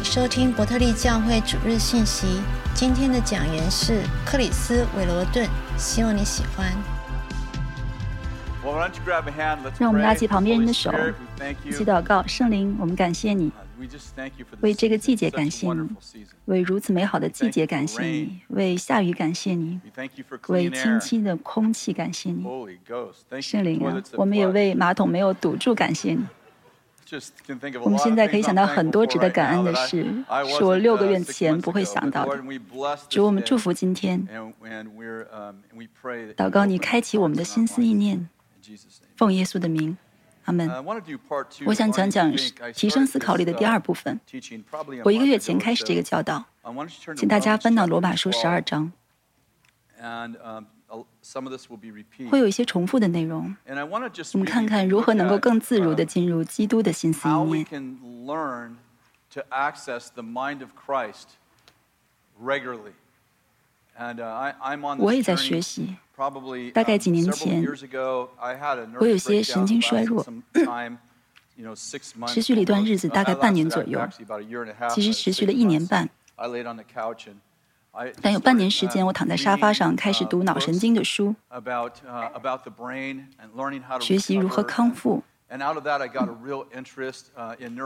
你收听伯特利教会主日信息。今天的讲员是克里斯·韦罗顿，希望你喜欢。让我们拉起旁边人的手，一起祷告。圣灵，我们感谢你，为这个季节感谢你，为如此美好的季节感谢你，为下雨感谢你，为清新的空气感谢你。圣灵啊，我们也为马桶没有堵住感谢你。我们现在可以想到很多值得感恩的事，是我六个月前不会想到的。主，我们祝福今天，祷告你开启我们的心思意念，奉耶稣的名，阿门。我想讲讲提升思考力的第二部分。我一个月前开始这个教导，请大家翻到罗马书十二章。会有一些重复的内容。我们看看如何能够更自如地进入基督的心思意念。我也在学习。大概几年前，我有些神经衰弱，持续了一段日子，大概半年左右。其实持续了一年半。但有半年时间，我躺在沙发上开始读脑神经的书，学习如何康复。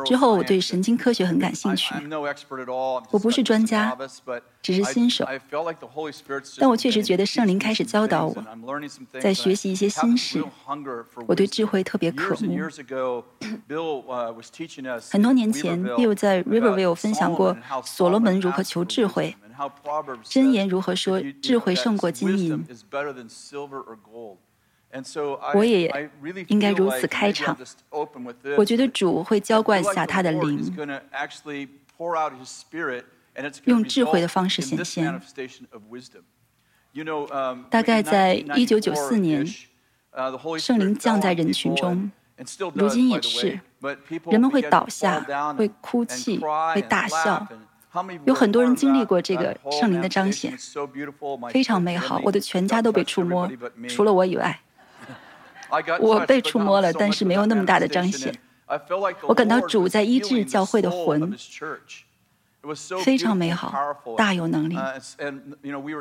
之后，我对神经科学很感兴趣。我不是专家，只是新手。但我确实觉得圣灵开始教导我，在学习一些新事。我对智慧特别渴慕。很多年前，Bill 在 Riverville 分享过所罗门如何求智慧。箴言如何说？智慧胜过金银。我也应该如此开场。我觉得主会浇灌下他的灵，用智慧的方式显现。大概在一九九四年，圣灵降在人群中，如今也是。人们会倒下，会哭泣，会大笑。有很多人经历过这个圣灵的彰显，非常美好。我的全家都被触摸，除了我以外。我被触摸了，但是没有那么大的彰显。我感到主在医治教会的魂，非常美好，大有能力。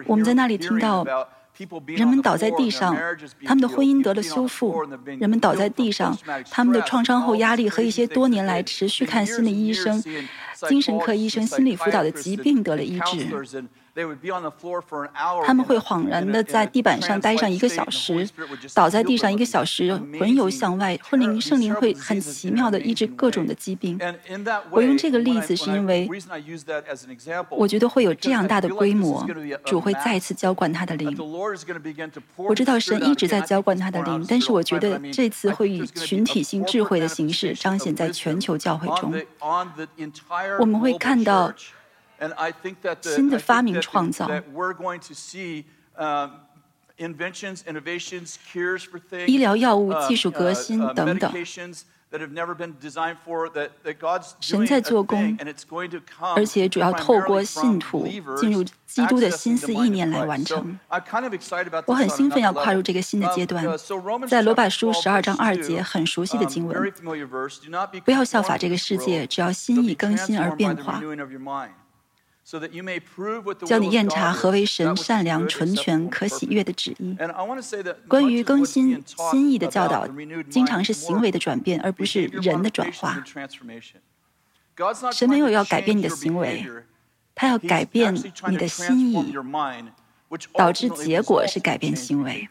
我们在那里听到人们倒在地上，他们的婚姻得了修复；人们倒在地上，他们的创伤后压力和一些多年来持续看心理医生、精神科医生、心理辅导的疾病得了医治。他们会恍然的在地板上待上一个小时，倒在地上一个小时，魂游向外。婚灵圣灵会很奇妙的医治各种的疾病。我用这个例子是因为，我觉得会有这样大的规模，主会再次浇灌他的灵。我知道神一直在浇灌他的灵，但是我觉得这次会以群体性智慧的形式彰显在全球教会中。我们会看到。新的发明创造，医疗药物技术革新等等，神在做工，而且主要透过信徒进入基督的心思意念来完成。我很兴奋要跨入这个新的阶段。在罗马书十二章二节很熟悉的经文，不要效法这个世界，只要心意更新而变化。叫你验查何为神善良、纯全、可喜悦的旨意。关于更新心意的教导，经常是行为的转变，而不是人的转化。神没有要改变你的行为，他要改变你的心意，导致结果是改变行为。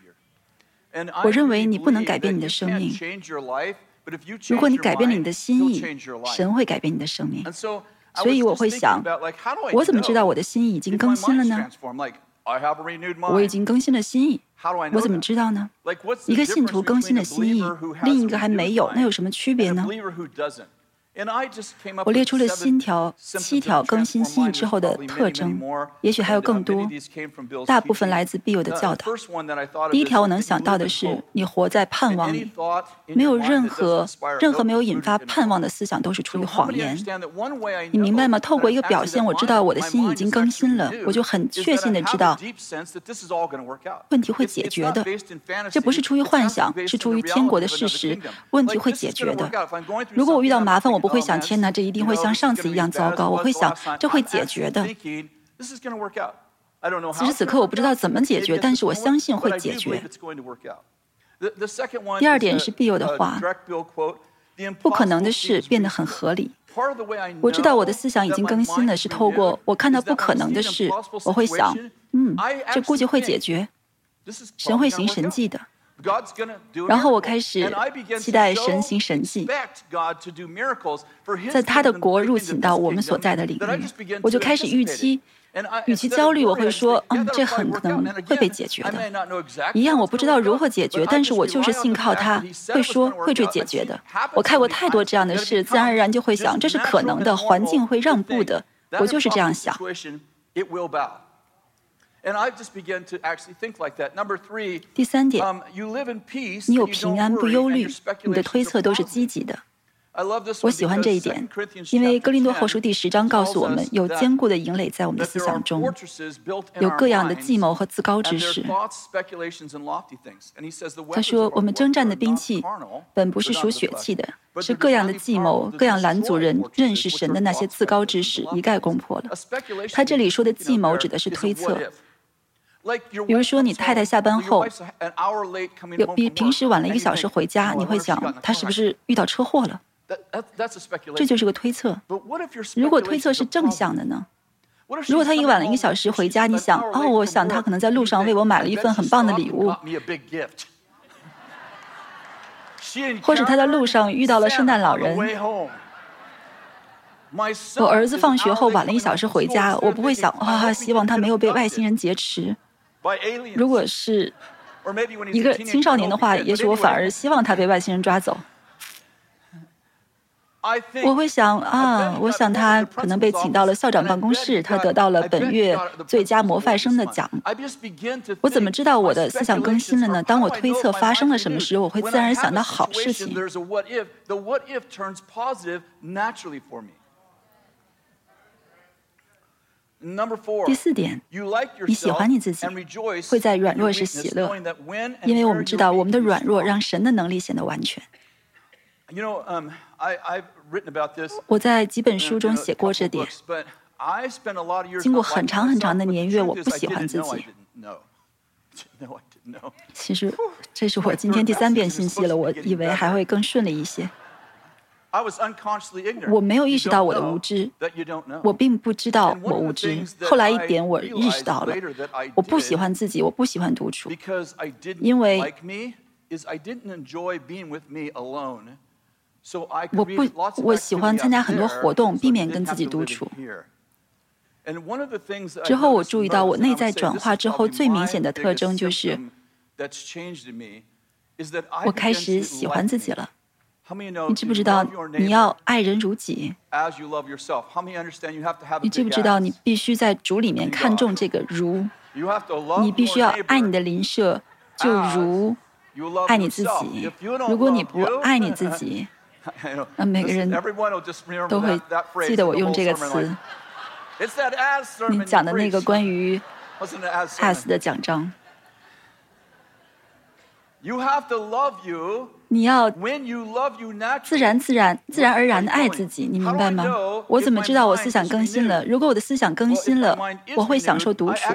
我认为你不能改变你的生命。如果你改变了你的心意，神会改变你的生命。所以我会想，我怎么知道我的心意已经更新了呢？我已经更新了心意，我怎么知道呢？一个信徒更新了心意，另一个还没有，那有什么区别呢？我列出了新条七条更新心意之后的特征，也许还有更多。大部分来自必有的教导。第一条我能想到的是，你活在盼望里，没有任何任何没有引发盼望的思想都是出于谎言。你明白吗？透过一个表现，我知道我的心已经更新了，我就很确信的知道问题会解决的。这不是出于幻想，是出于天国的事实。问题会解决的。如果我遇到麻烦，我。不会想天哪，这一定会像上次一样糟糕。我会想这会解决的。此时此刻我不知道怎么解决，但是我相信会解决。第二点是必有的话，不可能的事变得很合理。我知道我的思想已经更新了，是透过我看到不可能的事，我会想，嗯，这估计会解决，神会行神迹的。然后我开始期待神行神迹，在他的国入侵到我们所在的领域，我就开始预期。与其焦虑，我会说，嗯，这很可能会被解决的。一样，我不知道如何解决，但是我就是信靠他，会说会去解决的。我看过太多这样的事，自然而然就会想，这是可能的，环境会让步的。我就是这样想。第三点，你有平安不忧虑，你的推测都是积极的。我喜欢这一点，因为《哥林多后书》第十章告诉我们，有坚固的营垒在我们的思想中，有各样的计谋和自高之事。他说：“我们征战的兵器本不是属血气的，是各样的计谋、各样拦阻人认识神的那些自高之事，一概攻破了。”他这里说的计谋指的是推测，比如说你太太下班后有比平时晚了一个小时回家，你会想她是不是遇到车祸了？这就是个推测。如果推测是正向的呢？如果她一晚了一个小时回家，你想，哦，我想她可能在路上 为我买了一份很棒的礼物，或者她在路上遇到了圣诞老人。我儿子放学后晚了一小时回家，我不会想，哇，希望他没有被外星人劫持。如果是一个青少年的话，也许我反而希望他被外星人抓走。我会想啊，我想他可能被请到了校长办公室，他得到了本月最佳模范生的奖。我怎么知道我的思想更新了呢？当我推测发生了什么时，我会自然想到好事情。第四点，你喜欢你自己，会在软弱时喜乐，因为我们知道我们的软弱让神的能力显得完全。我在几本书中写过这点。经过很长很长的年月，我不喜欢自己。其实，这是我 今天第三遍信息了。我以为还会更顺利一些。我没有意识到我的无知，我并不知道我无知。后来一点，我意识到了，我不喜欢自己，我不喜欢独处，因为。我不，我喜欢参加很多活动，避免跟自己独处。之后我注意到，我内在转化之后最明显的特征就是，我开始喜欢自己了。你知不知道你要爱人如己？你知不知道你必须在主里面看重这个如？你必须要爱你的邻舍，就如爱你自己。如果你不爱你自 己，那每个人都会记得我用这个词。你讲的那个关于 as 的奖章。你要自然、自然、自然而然的爱自己，你明白吗？我怎么知道我思想更新了？如果我的思想更新了，我会享受独处。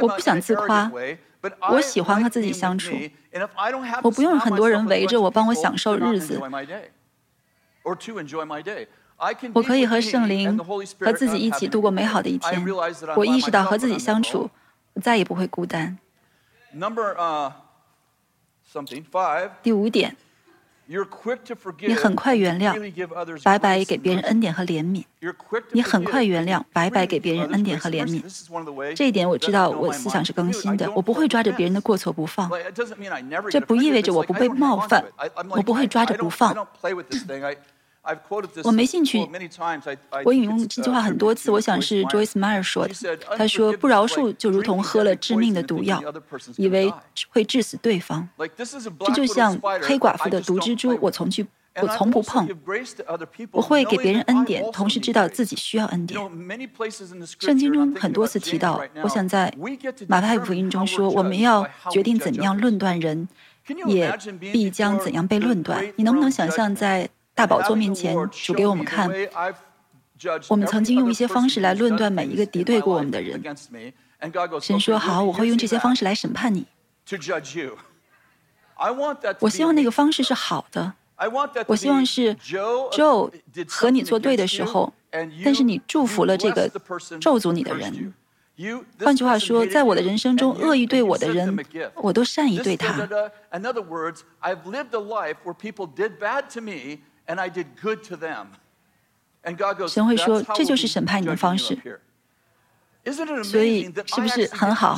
我不想自夸。我喜欢和自己相处，我不用很多人围着我帮我享受日子。我可以和圣灵和自己一起度过美好的一天。我意识到和自己相处，我再也不会孤单。第五点。你很快原谅，白白给别人恩典和怜悯。你很快原谅，白白给别人恩典和怜悯。这一点我知道，我思想是更新的。我不会抓着别人的过错不放。这不意味着我不被冒犯，我不会抓着不放。我没兴趣。我引用这句话很多次，我想是 Joyce Meyer 说的。他说：“不饶恕就如同喝了致命的毒药，以为会致死对方。这就像黑寡妇的毒蜘蛛，我从去，我从不碰。我会给别人恩典，同时知道自己需要恩典。圣经中很多次提到，我想在马太福音中说，我们要决定怎么样论断人。”也必将怎样被论断。你能不能想象，在大宝座面前，主给我们看，我们曾经用一些方式来论断每一个敌对过我们的人。神说：“好，我会用这些方式来审判你。”我希望那个方式是好的。我希望是 Joe 和你作对的时候，但是你祝福了这个咒诅你的人。换句话说，在我的人生中，恶意对我的人，我都善意对他。神会说，这就是审判你的方式。所以，是不是很好？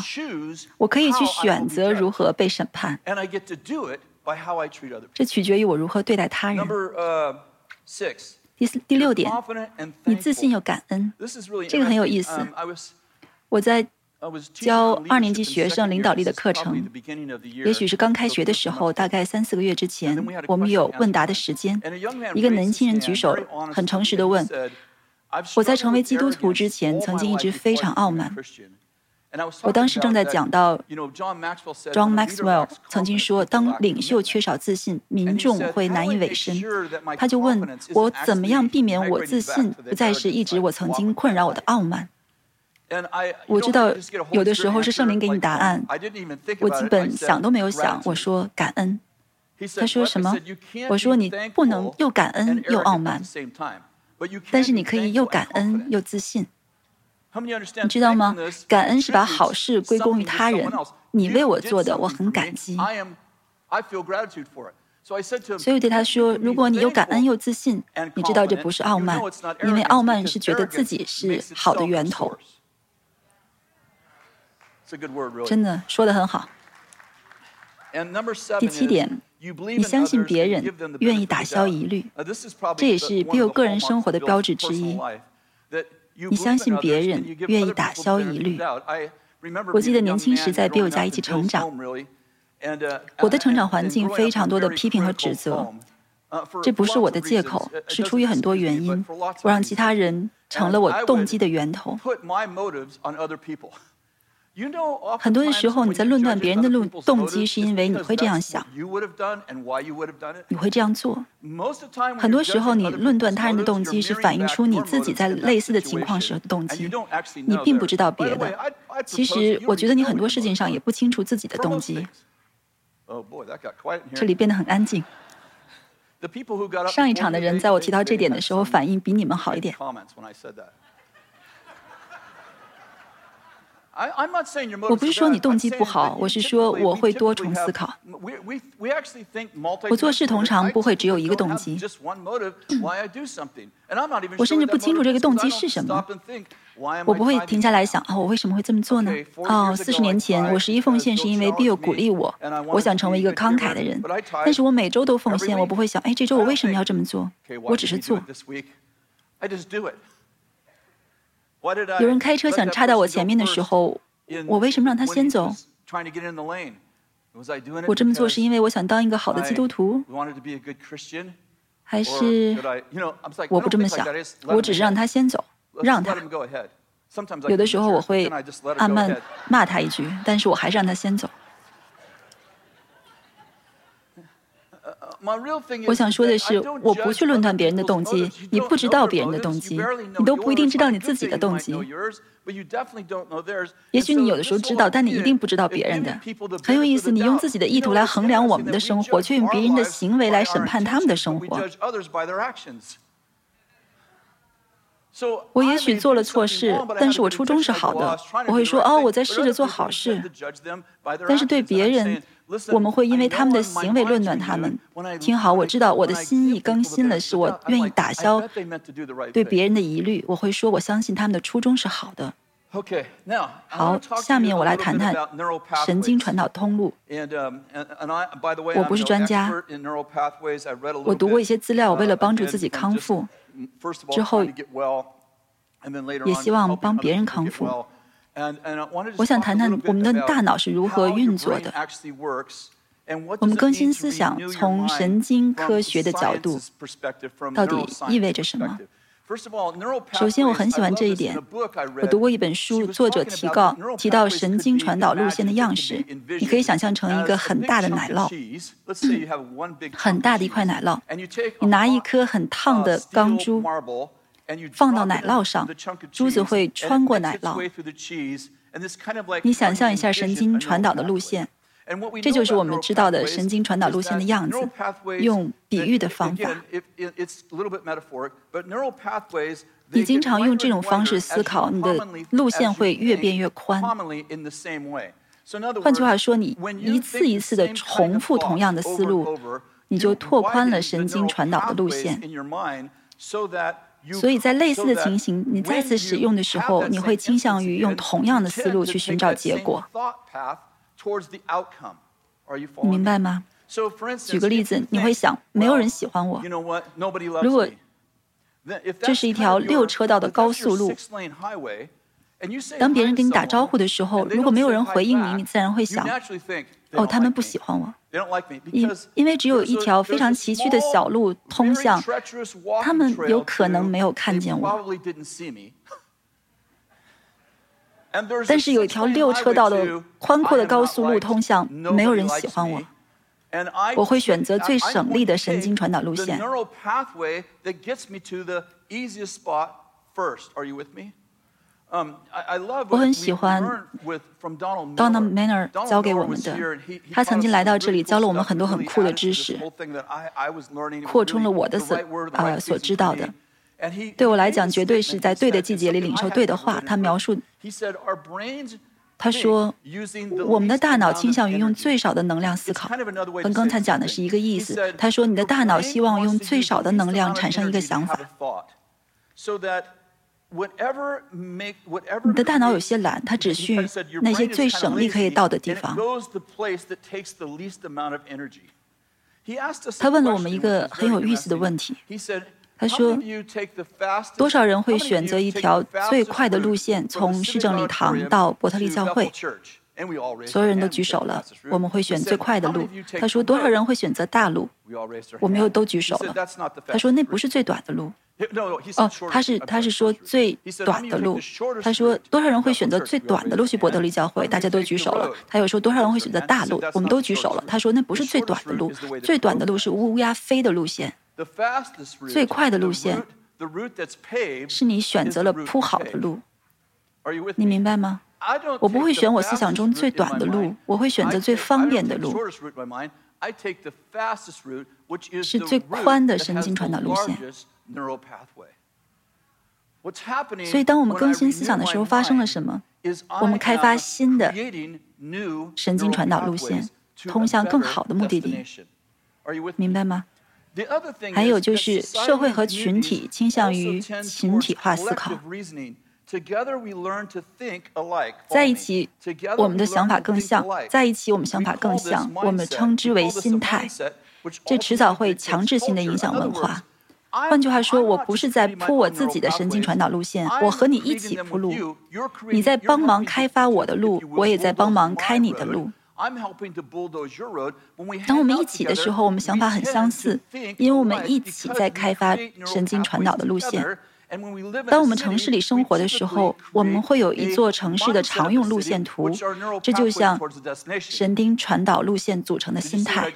我可以去选择如何被审判。这取决于我如何对待他人。第四、第六点，你自信又感恩，这个很有意思。我在教二年级学生领导力的课程，也许是刚开学的时候，大概三四个月之前，我们有问答的时间。一个年轻人举手，很诚实的问：“我在成为基督徒之前，曾经一直非常傲慢。”我当时正在讲到，John Maxwell 曾经说，当领袖缺少自信，民众会难以委身。他就问我，怎么样避免我自信不再是一直我曾经困扰我的傲慢？我知道有的时候是圣灵给你答案，我基本想都没有想。我说感恩，他说什么？我说你不能又感恩又傲慢，但是你可以又感恩又自信。你知道吗？感恩是把好事归功于他人，你为我做的，我很感激。所以我对他说：如果你又感恩又自信，你知道这不是傲慢，因为傲慢是觉得自己是好的源头。真的说的很好。第七点，你相信别人，愿意打消疑虑，这也是 Bill 个人生活的标志之一。你相信别人，愿意打消疑虑。我记得年轻时在 Bill 家一起成长，我的成长环境非常多的批评和指责，这不是我的借口，是出于很多原因。我让其他人成了我动机的源头。很多的时候，你在论断别人的动动机，是因为你会这样想，你会这样做。很多时候，你论断他人的动机，是反映出你自己在类似的情况时的动机。你并不知道别的。其实，我觉得你很多事情上也不清楚自己的动机。这里变得很安静。上一场的人在我提到这点的时候，反应比你们好一点。我不是说你动机不好，我是说我会多重思考。我做事通常不会只有一个动机。我甚至不清楚这个动机是什么。我不会停下来想啊，我为什么会这么做呢？哦，四十年前我十一奉献是因为 Bill 鼓励我，我想成为一个慷慨的人。但是我每周都奉献，我不会想，哎，这周我为什么要这么做？我只是做。有人开车想插到我前面的时候，我为什么让他先走？我这么做是因为我想当一个好的基督徒，还是我不这么想？我只是让他先走，让他。有的时候我会暗慢骂他一句，但是我还是让他先走。我想说的是，我不去论断别人的动机。你不知道别人的动机，你都不一定知道你自己的动机。也许你有的时候知道，但你一定不知道别人的。很有意思，你用自己的意图来衡量我们的生活，却用别人的行为来审判他们的生活。我也许做了错事，但是我初衷是好的。我会说，哦，我在试着做好事。但是对别人。我们会因为他们的行为论断他们。听好，我知道我的心意更新了，是我愿意打消对别人的疑虑。我会说，我相信他们的初衷是好的。好，下面我来谈谈神经传导通路。我不是专家，我读过一些资料，为了帮助自己康复，之后也希望帮别人康复。我想谈谈我们的大脑是如何运作的。我们更新思想，从神经科学的角度，到底意味着什么？首先，我很喜欢这一点。我读过一本书，作者提告提到神经传导路线的样式，你可以想象成一个很大的奶酪，很大的一块奶酪。你拿一颗很烫的钢珠放到奶酪上，珠子会穿过奶酪。你想象一下神经传导的路线。这就是我们知道的神经传导路线的样子。用比喻的方法，你经常用这种方式思考，你的路线会越变越宽。换句话说，你一次一次的重复同样的思路，你就拓宽了神经传导的路线。所以在类似的情形，你再次使用的时候，你会倾向于用同样的思路去寻找结果。你明白吗？举个例子，你会想，没有人喜欢我。如果这是一条六车道的高速路，当别人跟你打招呼的时候，如果没有人回应你，你自然会想，哦，他们不喜欢我。因因为只有一条非常崎岖的小路通向，他们有可能没有看见我。但是有一条六车道的宽阔的高速路通向，没有人喜欢我。我会选择最省力的神经传导路线。我很喜欢 Donald Manner 教给我们的，他曾经来到这里教了我们很多很酷的知识，扩充了我的所呃所知道的。对我来讲，绝对是在对的季节里领受对的话。他描述，他说，我们的大脑倾向于用最少的能量思考，跟刚才讲的是一个意思。他说，你的大脑希望用最少的能量产生一个想法。你的大脑有些懒，它只需那些最省力可以到的地方。他问了我们一个很有意思的问题。他说：“多少人会选择一条最快的路线，从市政礼堂到伯特利教会？”所有人都举手了。我们会选最快的路。他说：“多少人会选择大路？”我们又都举手了。他说：“那不是最短的路。”哦，他是他是说最短的路。他说：“多少人会选择最短的路去伯特利教会？”大家都举手了。他又说：“多少人会选择大路？”我们都举手了。他说：“那不是最短的路，最短的路是乌鸦飞的路线。”最快的路线是你选择了铺好的路，你明白吗？我不会选我思想中最短的路，我会选择最方便的路，是最宽的神经传导路线。所以，当我们更新思想的时候，发生了什么？我们开发新的神经传导路线，通向更好的目的地。明白吗？还有就是社会和群体倾向于群体化思考，在一起我们的想法更像，在一起我们想法更像，我们称之为心态，这迟早会强制性的影响文化。换句话说，我不是在铺我自己的神经传导路线，我和你一起铺路，你在帮忙开发我的路，我也在帮忙开你的路。当我们一起的时候，我们想法很相似，因为我们一起在开发神经传导的路线。当我们城市里生活的时候，我们会有一座城市的常用路线图，这就像神经传导路线组成的心态。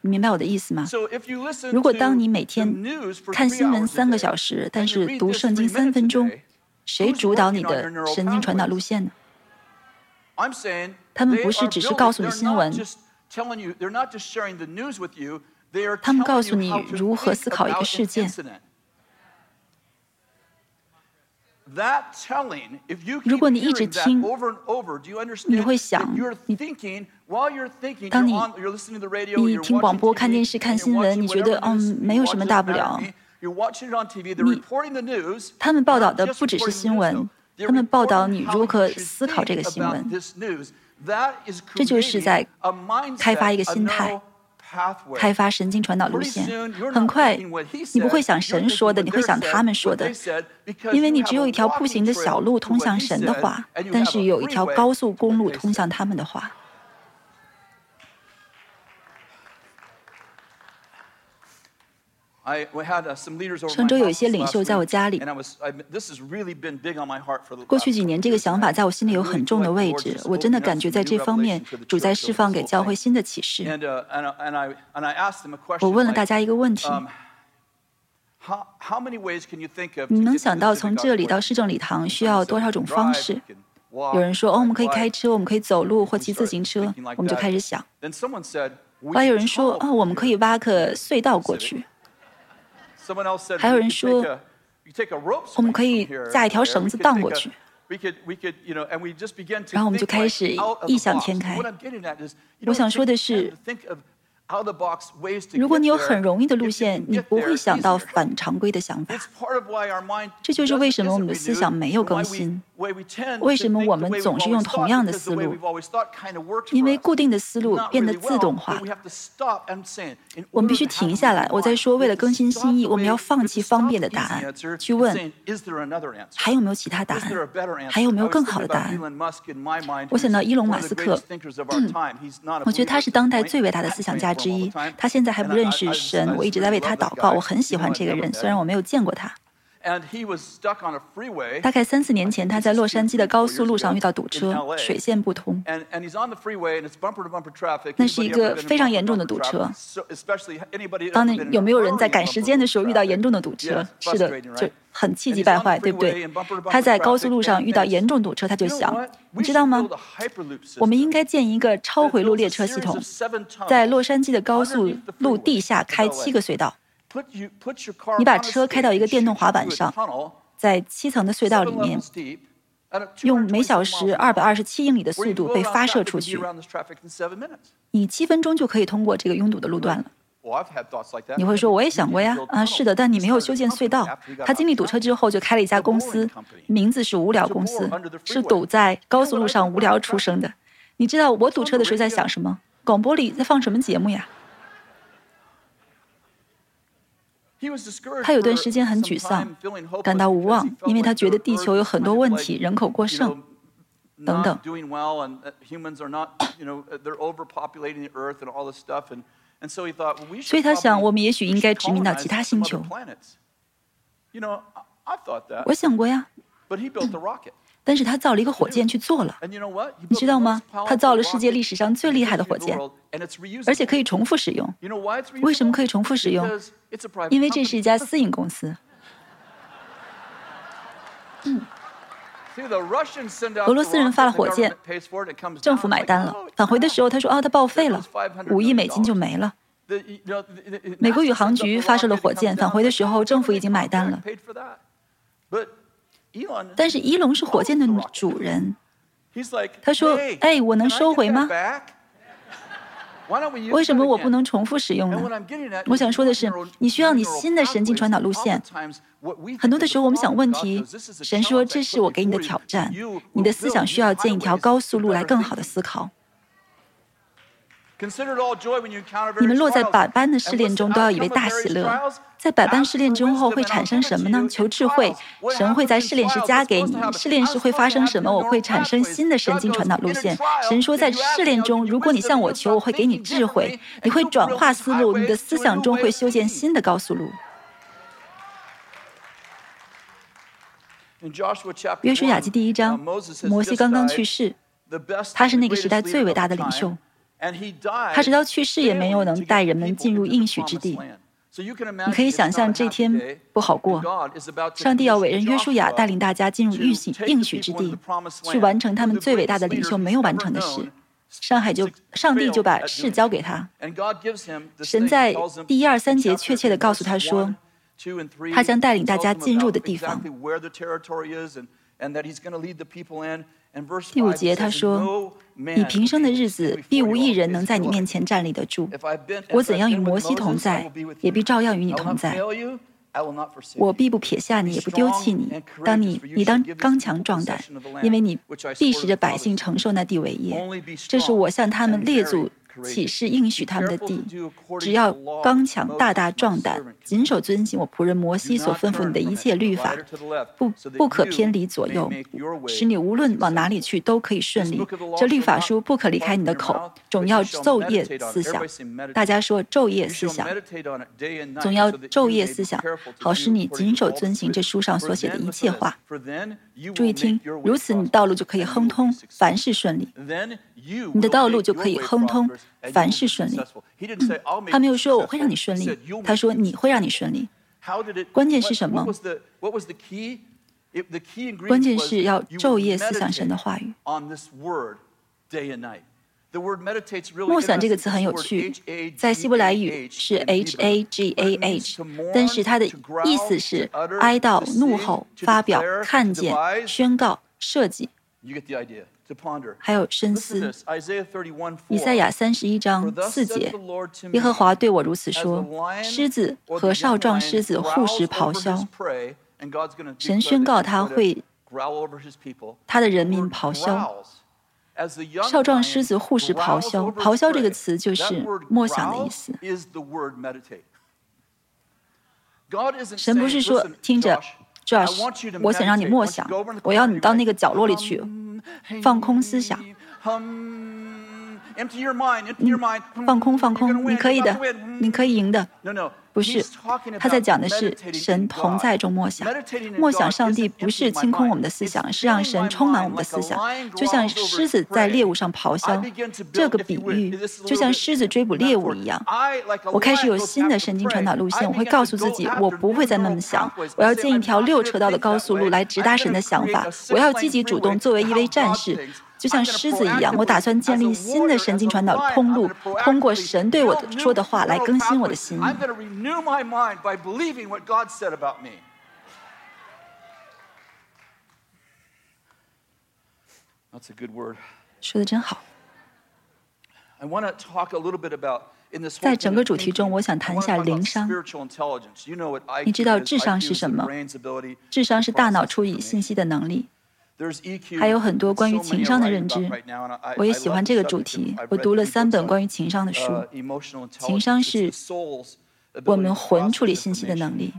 你明白我的意思吗？如果当你每天看新闻三个小时，但是读圣经三分钟，谁主导你的神经传导路线呢？他们不是只是告诉你新闻，他们告诉你如何思考一个事件。如果你一直听，你会想，你当你你听广播、看电视、看新闻，你觉得嗯没有什么大不了。你他们报道的不只是新闻。他们报道你如何思考这个新闻，这就是在开发一个心态，开发神经传导路线。很快，你不会想神说的，你会想他们说的，因为你只有一条步行的小路通向神的话，但是有一条高速公路通向他们的话。上周有一些领袖在我家里。过去几年，这个想法在我心里有很重的位置。我真的感觉在这方面，主在释放给教会新的启示。我问了大家一个问题：你能想到从这里到市政礼堂需要多少种方式？有人说：“哦，我们可以开车，我们可以走路或骑自行车。”我们就开始想。后来有人说：“哦，我们可以挖个隧道过去。”还有人说，我们可以架一条绳子荡过去，然后我们就开始异想天开。我想说的是。如果你有很容易的路线，你不会想到 反常规的想法。这就是为什么我们的思想没有更新，为什么我们总是用同样的思路？因为固定的思路变得自动化。我们必须停下来。我在说，为了更新心意，我们要放弃方便的答案，去问还有没有其他答案？还有没有更好的答案？我想到伊隆马斯克，嗯我觉得他是当代最伟大的思想家。之一，他现在还不认识神，我一直在为他祷告。我很喜欢这个人，虽然我没有见过他。大概三四年前，他在洛杉矶的高速路上遇到堵车，水线不通。那是一个非常严重的堵车。当年有没有人在赶时间的时候遇到严重的堵车？是的，就很气急败坏，对不对？他在高速路上遇到严重堵车，他就想，你知道吗？我们应该建一个超回路列车系统，在洛杉矶的高速路地下开七个隧道。你把车开到一个电动滑板上，在七层的隧道里面，用每小时二百二十七英里的速度被发射出去，你七分钟就可以通过这个拥堵的路段了。你会说，我也想过呀，啊，是的，但你没有修建隧道。他经历堵车之后，就开了一家公司，名字是无聊公司，是堵在高速路上无聊出生的。你知道我堵车的时候在想什么？广播里在放什么节目呀？他有段时间很沮丧，感到无望，因为他觉得地球有很多问题，人口过剩等等。所以他想，我们也许应该殖民到其他星球。我想过呀。但是他造了一个火箭去做了，你知道吗？他造了世界历史上最厉害的火箭，而且可以重复使用。为什么可以重复使用？因为这是一家 私营公司。嗯，俄罗斯人发了火箭，政府买单了。返回的时候，他说：“啊，他报废了，五亿美金就没了。”美国宇航局发射了火箭，返回的时候，政府已经买单了。但是伊隆是火箭的主人，他说：“哎，我能收回吗？为什么我不能重复使用呢？”我想说的是，你需要你新的神经传导路线。很多的时候，我们想问题，神说：“这是我给你的挑战，你的思想需要建一条高速路来更好的思考。”你们落在百般的试炼中，都要以为大喜乐。在百般试炼之后会产生什么呢？求智慧，神会在试炼时加给你。试炼时会发生什么？我会产生新的神经传导路线。神说，在试炼中，如果你向我求，我会给你智慧，你会转化思路，你的思想中会修建新的高速路。约书亚记第一章，摩西刚刚去世，他是那个时代最伟大的领袖。他直到去世也没有能带人们进入应许之地。你可以想象这天不好过。上帝要委任约书亚带领大家进入应许应许之地，去完成他们最伟大的领袖没有完成的事。上海就上帝就把事交给他。神在第一二三节确切地告诉他说，他将带领大家进入的地方。第五节他说：“你平生的日子，必无一人能在你面前站立得住。我怎样与摩西同在，也必照样与你同在。我必不撇下你，也不丢弃你。当你，你当刚强壮胆，因为你必使着百姓承受那地为业。这是我向他们列祖启示应许他们的地。只要刚强、大大壮胆，谨守遵行我仆人摩西所吩咐你的一切律法，不不可偏离左右，使你无论往哪里去都可以顺利。这律法书不可离开你的口，总要昼夜思想。大家说昼夜思想，总要昼夜思想，好使你谨守遵行这书上所写的一切话。注意听，如此你道路就可以亨通，凡事顺利。你的道路就可以亨通，凡事顺利。他没有说我会让你顺利，他说你会让你顺利。关键是什么？关键是要昼夜思想神的话语。默想这个词很有趣，在希伯来语是 h a g a h，但是它的意思是哀悼、怒吼、发表、看见、宣告、设计，还有深思。以赛亚三十一章四节，耶和华对我如此说：狮子和少壮狮子护食咆哮，神宣告他会他的人民咆哮。少壮狮子护食咆哮，咆哮这个词就是默想的意思。神不是说听着，Josh，我想让你默想，我要你到那个角落里去，放空思想。放空，放空，你可以的，你可以赢的。不是，他在讲的是神同在中默想，默想上帝不是清空我们的思想，是让神充满我们的思想，就像狮子在猎物上咆哮。这个比喻就像狮子追捕猎物一样。我开始有新的神经传导路线，我会告诉自己，我不会再那么想，我要建一条六车道的高速路来直达神的想法，我要积极主动，作为一位战士。就像狮子一样，我打算建立新的神经传导通路，通过神对我的说的话来更新我的心。说的真好。在整个主题中，我想谈一下灵商。你知道智商是什么？智商是大脑处理信息的能力。还有很多关于情商的认知，我也喜欢这个主题。我读了三本关于情商的书。情商是我们魂处理信息的能力。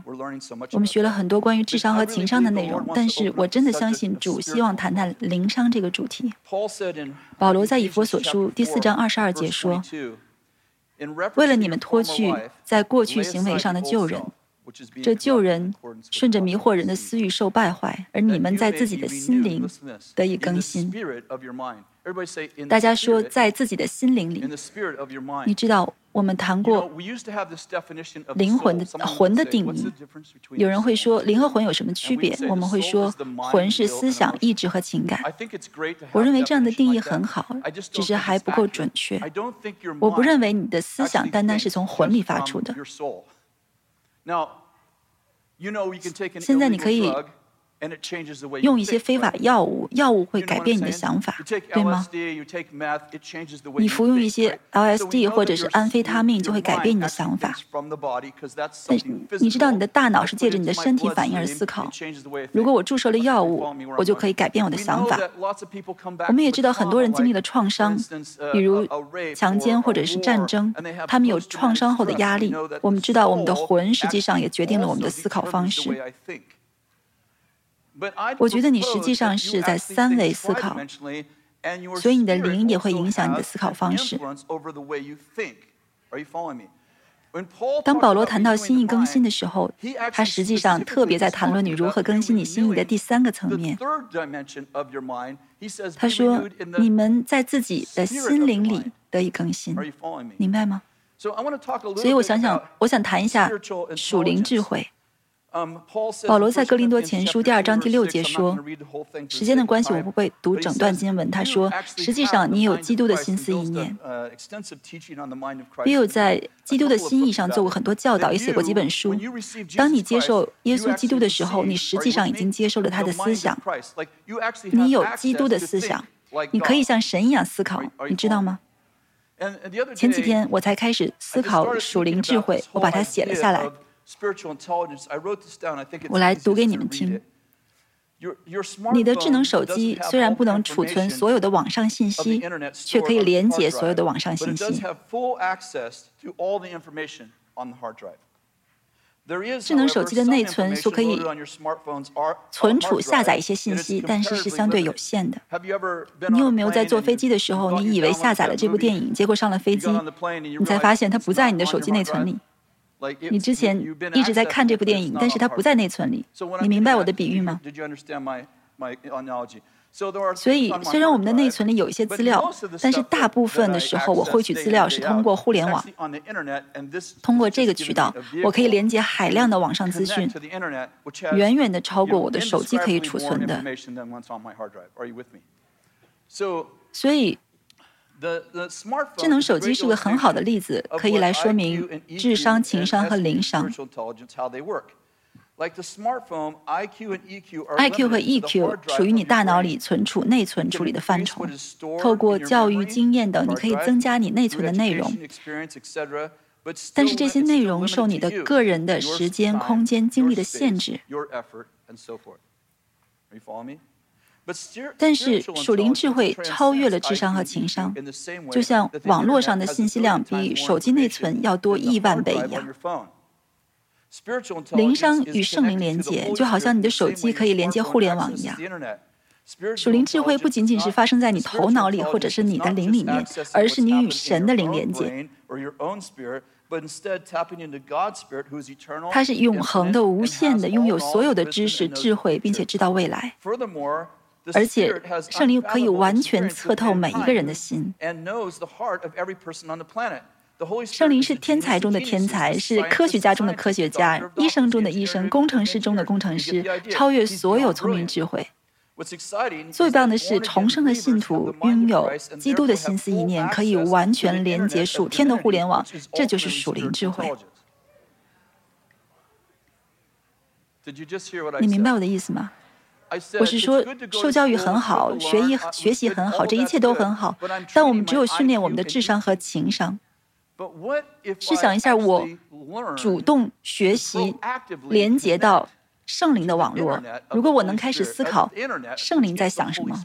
我们学了很多关于智商和情商的内容，但是我真的相信主希望谈谈灵商这个主题。保罗在以弗所书第四章二十二节说：“为了你们脱去在过去行为上的旧人。”这旧人顺着迷惑人的私欲受败坏，而你们在自己的心灵得以更新。大家说，在自己的心灵里，你知道。我们谈过灵魂的魂的定义。有人会说灵和魂有什么区别？我们会说魂是思想、意志和情感。我认为这样的定义很好，只是还不够准确。我不认为你的思想单单是从魂里发出的。现在你可以。用一些非法药物，药物会改变你的想法，对吗？你服用一些 LSD 或者是安非他命，就会改变你的想法。但你知道，你的大脑是借着你的身体反应而思考。如果我注射了药物，我就可以改变我的想法。我们也知道，很多人经历了创伤，比如强奸或者是战争，他们有创伤后的压力。我们知道，我们的魂实际上也决定了我们的思考方式。我觉得你实际上是在三维思考，所以你的灵也会影响你的思考方式。当保罗谈到心意更新的时候，他实际上特别在谈论你如何更新你心意的第三个层面。他说：“你们在自己的心灵里得以更新，明白吗？”所以我想想，我想谈一下属灵智慧。保罗在哥林多前书第二章第六节说：“时间的关系，我不会读整段经文。”他说：“实际上，你有基督的心思意念，也有在基督的心意上做过很多教导，也写过几本书。当你接受耶稣基督的时候，你实际上已经接受了他的思想。你有基督的思想，你可以像神一样思考，你知道吗？前几天我才开始思考属灵智慧，我把它写了下来。我来读给你们听。你的智能手机虽然不能储存所有的网上信息，却可以连接所有的网上信息。智能手机的内存所可以存储、下载一些信息，但是是相对有限的。你有没有在坐飞机的时候，你以为下载了这部电影，结果上了飞机，你才发现它不在你的手机内存里？你之前一直在看这部电影，但是它不在内存里。你明白我的比喻吗？所以，虽然我们的内存里有一些资料，但是大部分的时候，我获取资料是通过互联网，通过这个渠道，我可以连接海量的网上资讯，远远的超过我的手机可以储存的。所以。智能手机是个很好的例子，可以来说明智商、情商和灵商。IQ 和 EQ 属于你大脑里存储、内存处理的范畴。透过教育、经验等，你可以增加你内存的内容。但是这些内容受你的个人的时间、空间、精力的限制。但是属灵智慧超越了智商和情商，就像网络上的信息量比手机内存要多亿万倍一样。灵商与圣灵连接，就好像你的手机可以连接互联网一样。属灵智慧不仅仅是发生在你头脑里或者是你的灵里面，而是你与神的灵连接。它是永恒的、无限的，拥有所有的知识、智慧，并且知道未来。而且，圣灵可以完全测透每一个人的心。圣灵是天才中的天才，是科学家中的科学家，医生中的医生，工程师中的工程师，超越所有聪明智慧。最棒的是，重生的信徒拥有基督的心思意念，可以完全连接属天的互联网，这就是属灵智慧。你明白我的意思吗？我是说，受教育很好，学艺学习很好，这一切都很好。但我们只有训练我们的智商和情商。试想一下，我主动学习，连接到圣灵的网络。如果我能开始思考，圣灵在想什么？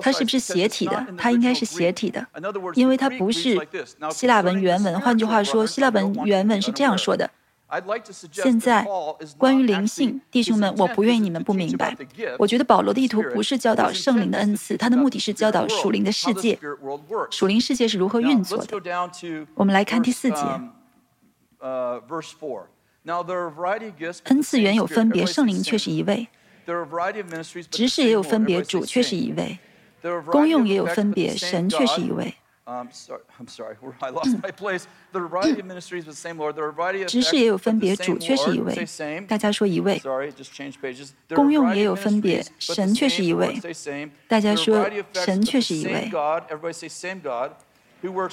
它是不是斜体的？它应该是斜体的，因为它不是希腊文原文。换句话说，希腊文原文是这样说的。现在，关于灵性，弟兄们，我不愿意你们不明白。我觉得保罗的意图不是教导圣灵的恩赐，他的目的是教导属灵的世界，属灵世界是如何运作的。我们来看第四节。恩赐原有分别，圣灵却是一位。执事也有分别，主却是一位；功用也有分别，神却是一位。执事也有分别，主却是一位。大家说一位。功用也有分别，神却是一位。大家说神却是一位。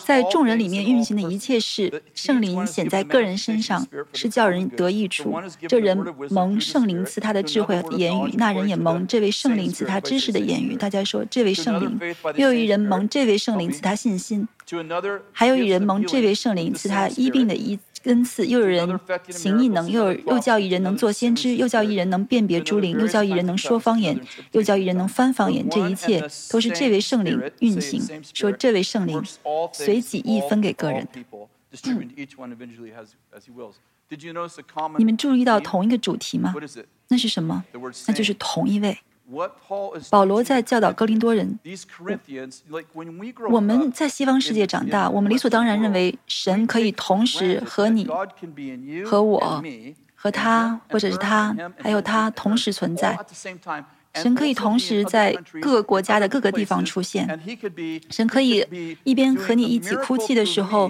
在众人里面运行的一切事，圣灵显在个人身上，是叫人得益处。这人蒙圣灵赐他的智慧和言语，那人也蒙这位圣灵赐他知识的言语。大家说，这位圣灵，又有一人蒙这位圣灵赐他信心，还有一人蒙这位圣灵赐他医病的医。恩赐，又有人行异能，又又叫一人能做先知，又叫一人能辨别诸灵，又叫一人能说方言，又叫一人能翻方言。这一切都是这位圣灵运行。说这位圣灵随己意分给个人。你们注意到同一个主题吗？那是什么？那就是同一位。保罗在教导哥林多人。我们在西方世界长大，我们理所当然认为神可以同时和你、和我、和他，或者是他，还有他同时存在。神可以同时在各个国家的各个地方出现。神可以一边和你一起哭泣的时候。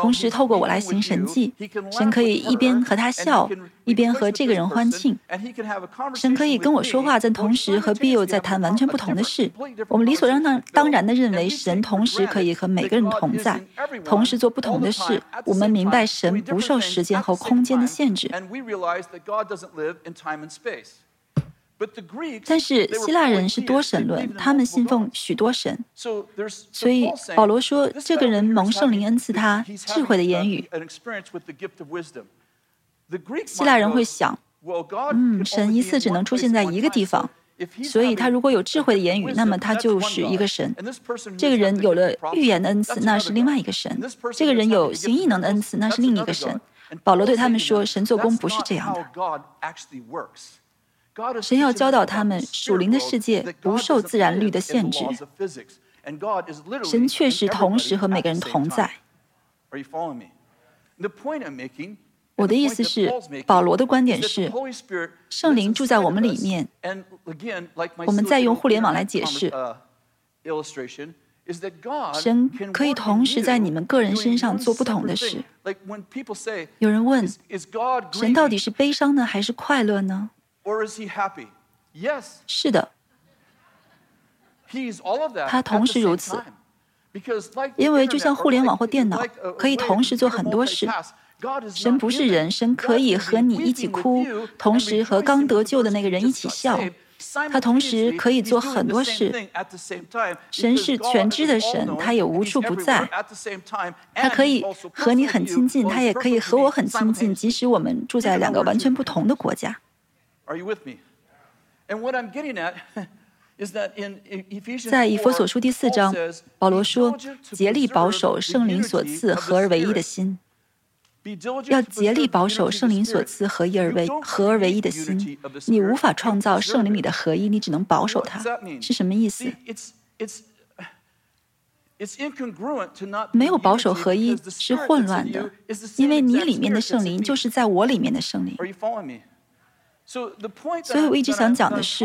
同时透过我来行神迹。神可以一边和他笑，一边和这个人欢庆。神可以跟我说话，但同时和 Bill 在谈完全不同的事。我们理所当然当然的认为，神同时可以和每个人同在，同时做不同的事。我们明白神不受时间和空间的限制。但是希腊人是多神论，他们信奉许多神，所以保罗说，这个人蒙圣灵恩赐他智慧的言语。希腊人会想，嗯，神一次只能出现在一个地方，所以他如果有智慧的言语，那么他就是一个神。这个人有了预言的恩赐，那是另外一个神；这个人有行异能的恩赐，那是另一个神。保罗对他们说，神做工不是这样的。神要教导他们，属灵的世界不受自然律的限制。神确实同时和每个人同在。我的意思是，保罗的观点是，圣灵住在我们里面。我们再用互联网来解释，神可以同时在你们个人身上做不同的事。有人问，神到底是悲伤呢，还是快乐呢？是的，他同时如此，因为就像互联网或电脑，可以同时做很多事。神不是人，神可以和你一起哭，同时和刚得救的那个人一起笑。他同时可以做很多事。神是全知的神，他也无处不在。他可以和你很亲近，他也可以和我很亲近，即使我们住在两个完全不同的国家。Are you with me? And what I'm getting at is that in Ephesians 在以弗所书第四章，保罗说：“竭力保守圣灵所赐合而为一的心，要竭力保守圣灵所赐合一而为合而为一的心。你无法创造圣灵里的合一，你只能保守它。是什么意思？没有保守合一是混乱的，因为你里面的圣灵就是在我里面的圣灵。”所以，我一直想讲的是，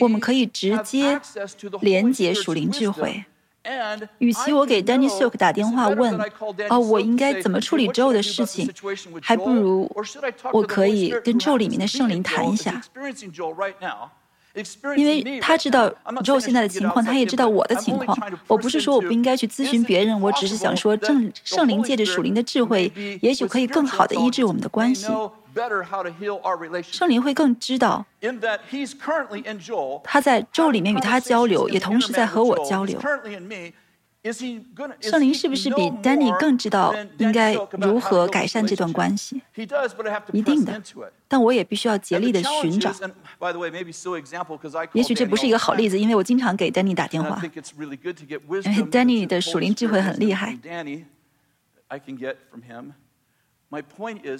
我们可以直接连接属灵智慧。与其我给 Danny Silk 打电话问，哦，我应该怎么处理 Joe 的事情，还不如我可以跟 Joe 里面的圣灵谈一下。因为他知道 Joe 现在的情况，他也知道我的情况。我不是说我不应该去咨询别人，我只是想说，正圣灵借着属灵的智慧，也许可以更好的医治我们的关系。圣灵会更知道，他在咒里面与他交流，也同时在和我交流。圣灵是不是比 Danny 更知道应该如何改善这段关系？一定的，但我也必须要竭力的寻找。也许这不是一个好例子，因为我经常给 Danny 打电话，因为 Danny 的属灵智慧很厉害。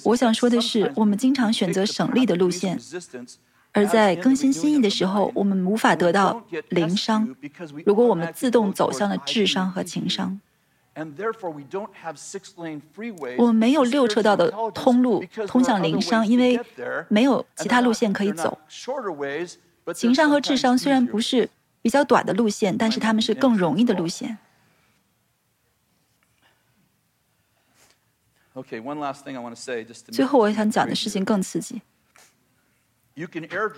我想说的是，我们经常选择省力的路线，而在更新心意的时候，我们无法得到灵商。如果我们自动走向了智商和情商，我们没有六车道的通路通向灵商，因为没有其他路线可以走。情商和智商虽然不是比较短的路线，但是他们是更容易的路线。最后，我想讲的事情更刺激。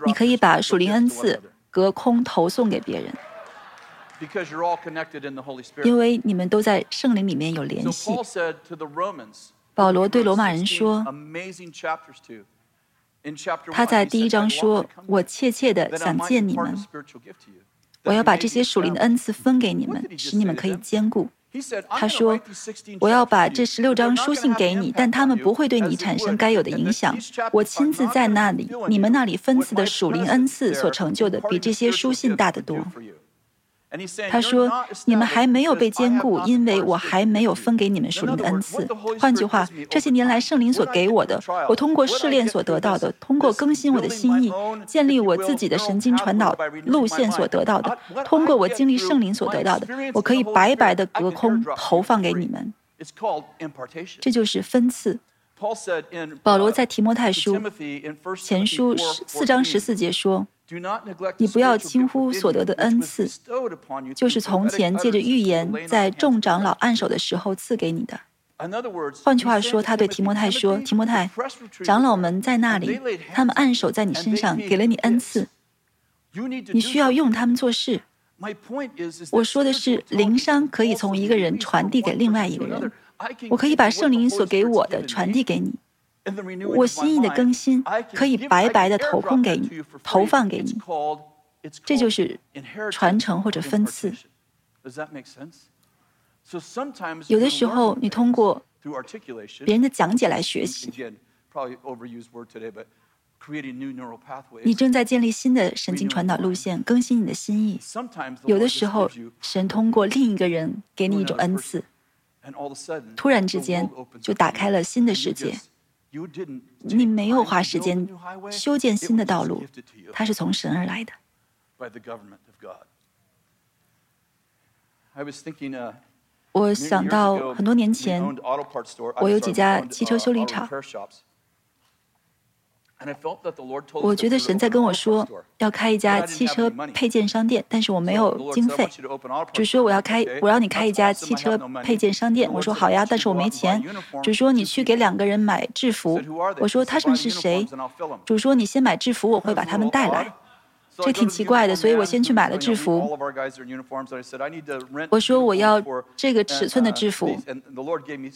你可以把属灵恩赐隔空投送给别人，因为你们都在圣灵里面有联系。保罗对罗马人说：“他在第一章说，我切切的想见你们，我要把这些属灵的恩赐分给你们，使你们可以兼顾。”他说：“我要把这十六张书信给你，但他们不会对你产生该有的影响。我亲自在那里，你们那里分赐的属灵恩赐所成就的，比这些书信大得多。”他说：“你们还没有被兼顾，因为我还没有分给你们属灵的恩赐。换句话，这些年来圣灵所给我的，我通过试炼所得到的，通过更新我的心意，建立我自己的神经传导路线所得到的，通过我经历圣灵所得到的，我可以白白的隔空投放给你们。这就是分赐。”保罗在提摩太书前书四章十四节说：“你不要轻忽所得的恩赐，就是从前借着预言在众长老按手的时候赐给你的。”换句话说，他对提摩太说：“提摩太，长老们在那里，他们按手在你身上，给了你恩赐，你需要用他们做事。”我说的是，灵商可以从一个人传递给另外一个人。我可以把圣灵所给我的传递给你，我心意的更新可以白白的投空给你，投放给你，这就是传承或者分赐。有的时候，你通过别人的讲解来学习，你正在建立新的神经传导路线，更新你的心意。有的时候，神通过另一个人给你一种恩赐。突然之间，就打开了新的世界。你没有花时间修建新的道路，它是从神而来的。我想到很多年前，我有几家汽车修理厂。我觉得神在跟我说要开一家汽车配件商店，但是我没有经费，主说我要开，我让你开一家汽车配件商店。我说好呀，但是我没钱。主说你去给两个人买制服。我说他们是谁？主说你先买制服，我会把他们带来。这挺奇怪的，所以我先去买了制服。我说我要这个尺寸的制服，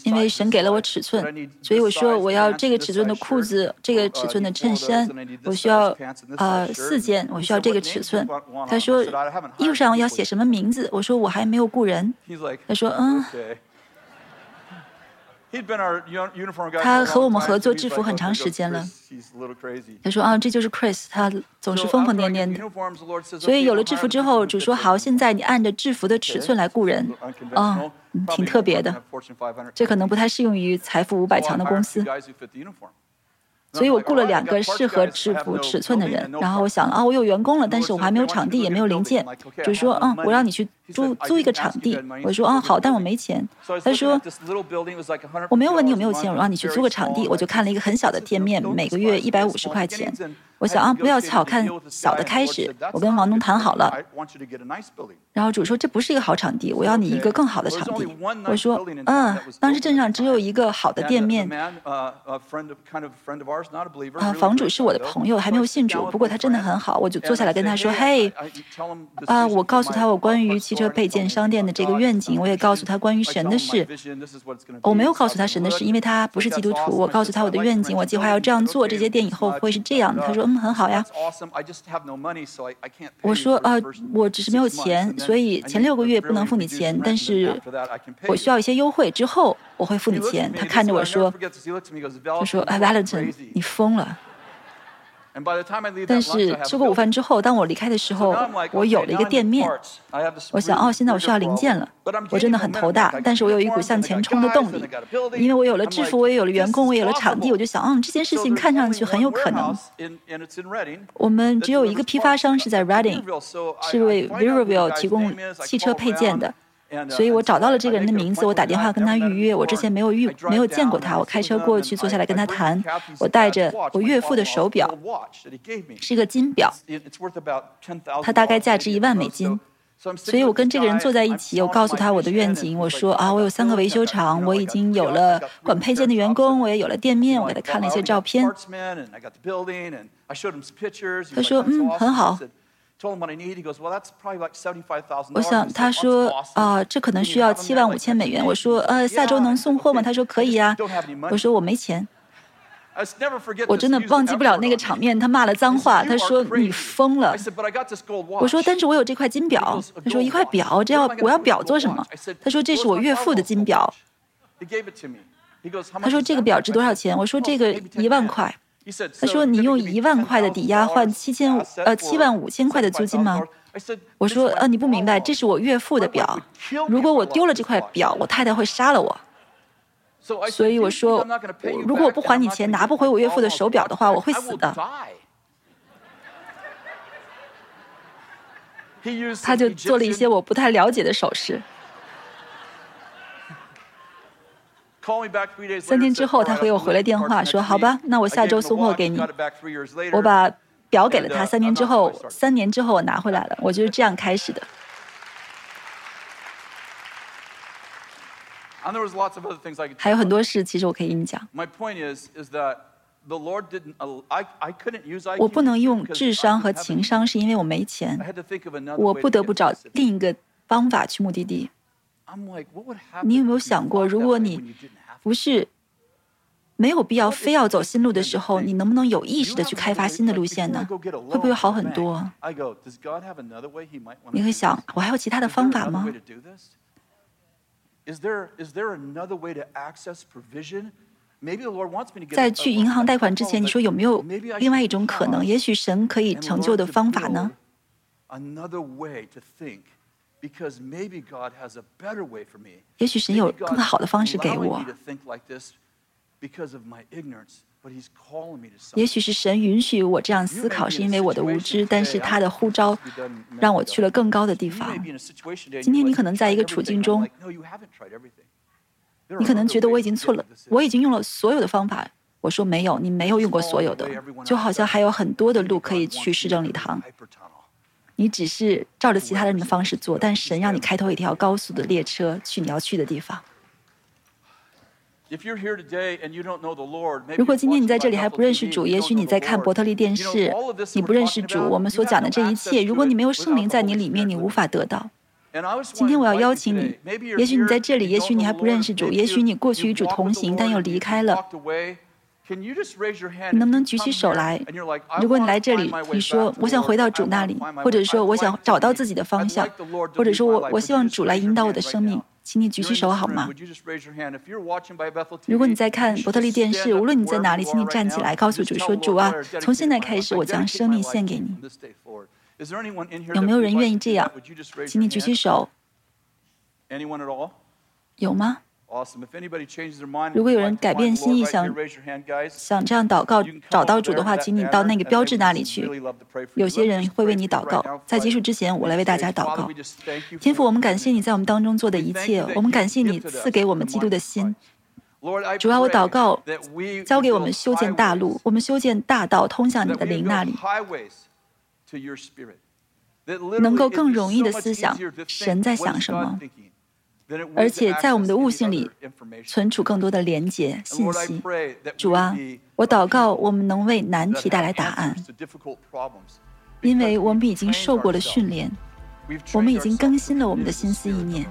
因为神给了我尺寸，所以我说我要这个尺寸的裤子，这个尺寸的衬衫，我需要呃四件，我需要这个尺寸。他说衣服上要写什么名字？我说我还没有雇人。他说嗯。他和我们合作制服很长时间了。他说：“啊，这就是 Chris，他总是疯疯癫癫的。所以有了制服之后，主说好，现在你按着制服的尺寸来雇人。啊，挺特别的。这可能不太适用于财富五百强的公司。”所以我雇了两个适合制服尺寸的人，然后我想啊，我有员工了，但是我还没有场地，也没有零件，就说嗯，我让你去租租一个场地。我说啊好，但我没钱。他说我没有问你有没有钱，我让你去租个场地。我就看了一个很小的店面，每个月一百五十块钱。我想啊，不要小看小的开始。我跟房东谈好了，然后主说这不是一个好场地，我要你一个更好的场地。我说嗯，当时镇上只有一个好的店面。啊，房主是我的朋友，还没有信主，不过他真的很好。我就坐下来跟他说，嘿，啊，我告诉他我关于汽车配件商店的这个愿景，我也告诉他关于神的事。我没有告诉他神的事，因为他不是基督徒。我告诉他我的愿景，我计划要这样做，这些店以后会是这样的。他说。很好呀，我说啊，我只是没有钱，所以前六个月不能付你钱，但是我需要一些优惠，之后我会付你钱。他看着我说，他说，哎，Valentine，你疯了。但是吃过午饭之后，当我离开的时候，我有了一个店面。我想，哦，现在我需要零件了。我真的很头大，但是我有一股向前冲的动力，因为我有了制服，我也有了员工，我也有了场地，我就想，嗯，这件事情看上去很有可能。我们只有一个批发商是在 Reading，是为 v i r a v i l l e 提供汽车配件的。所以我找到了这个人的名字，我打电话跟他预约。我之前没有遇没有见过他，我开车过去坐下来跟他谈。我带着我岳父的手表，是一个金表，它大概价值一万美金。所以我跟这个人坐在一起，我告诉他我的愿景。我说啊，我有三个维修厂，我已经有了管配件的员工，我也有了店面。我给他看了一些照片。他说嗯，很好。我想，他说啊，这可能需要七万五千美元。我说，呃，下周能送货吗？他说可以呀。我说我没钱。我真的忘记不了那个场面，他骂了脏话，他说你疯了。我说，但是我有这块金表。他说一块表，这要我要表做什么？他说这是我岳父的金表。他说这个表值多少钱？我说这个一万块。他说：“你用一万块的抵押换七千呃七万五千块的租金吗？”我说：“呃，你不明白，这是我岳父的表。如果我丢了这块表，我太太会杀了我。所以我说，如果我不还你钱，拿不回我岳父的手表的话，我会死的。” 他就做了一些我不太了解的手势。三天之后，他回我回了电话，说：“好吧，那我下周送货给你。”我把表给了他。三年之后，三年之后我拿回来了。我就是这样开始的。还有很多事，其实我可以跟你讲。我不能用智商和情商，是因为我没钱。我不得不找另一个方法去目的地。你有没有想过，如果你不是没有必要非要走新路的时候，你能不能有意识的去开发新的路线呢？会不会好很多？你会想，我还有其他的方法吗？在去银行贷款之前，你说有没有另外一种可能？也许神可以成就的方法呢？也许神有更好的方式给我。也许是神允许我这样思考，是因为我的无知。但是他的呼召让我去了更高的地方。今天你可能在一个处境中，你可能觉得我已经错了，我已经用了所有的方法。我说没有，你没有用过所有的，就好像还有很多的路可以去市政礼堂。你只是照着其他人的方式做，但神让你开头一条高速的列车去你要去的地方。如果今天你在这里还不认识主，也许你在看伯特利电视，你不认识主。我们所讲的这一切，如果你没有圣灵在你里面，你无法得到。今天我要邀请你，也许你在这里，也许你还不认识主，也许你过去与主同行，但又离开了。你能不能举起手来？如果你来这里，你说我想回到主那里，或者说我想找到自己的方向，或者说我我希望主来引导我的生命。请你举起手好吗？如果你在看伯特利电视，无论你在哪里，请你站起来，告诉主说：“主啊，从现在开始，我将生命献给你。”有没有人愿意这样？请你举起手。有吗？如果有人改变心意，想想这样祷告找到主的话，请你到那个标志那里去。有些人会为你祷告。在结束之前，我来为大家祷告。天父，我们感谢你在我们当中做的一切，我们感谢你赐给我们基督的心。主要我祷告，交给我们修建大路，我们修建大道通向你的灵那里，能够更容易的思想神在想什么。而且在我们的悟性里存储更多的连接信息。主啊，我祷告我们能为难题带来答案，因为我们已经受过了训练，我们已经更新了我们的心思意念。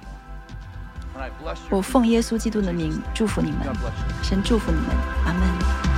我奉耶稣基督的名祝福你们，神祝福你们，阿门。